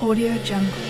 Audio Jungle.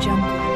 Jungle.